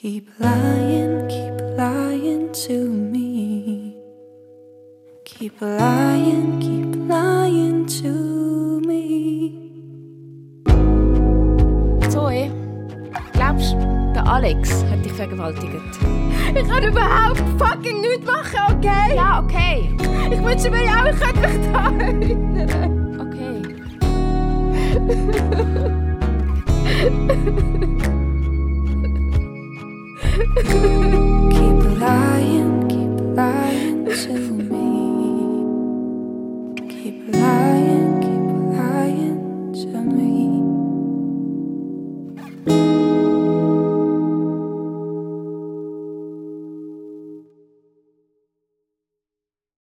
Keep lying, keep lying to me. Keep lying, keep lying to me. Zoe, glaubst du, der Alex hat dich vergewaltigt? Ich kann überhaupt fucking nichts machen, okay? Ja, okay. Ich wünsche mir auch, ich könnte mich da erinnern. Okay. keep lying, keep lying to me. Keep lying, keep lying to me.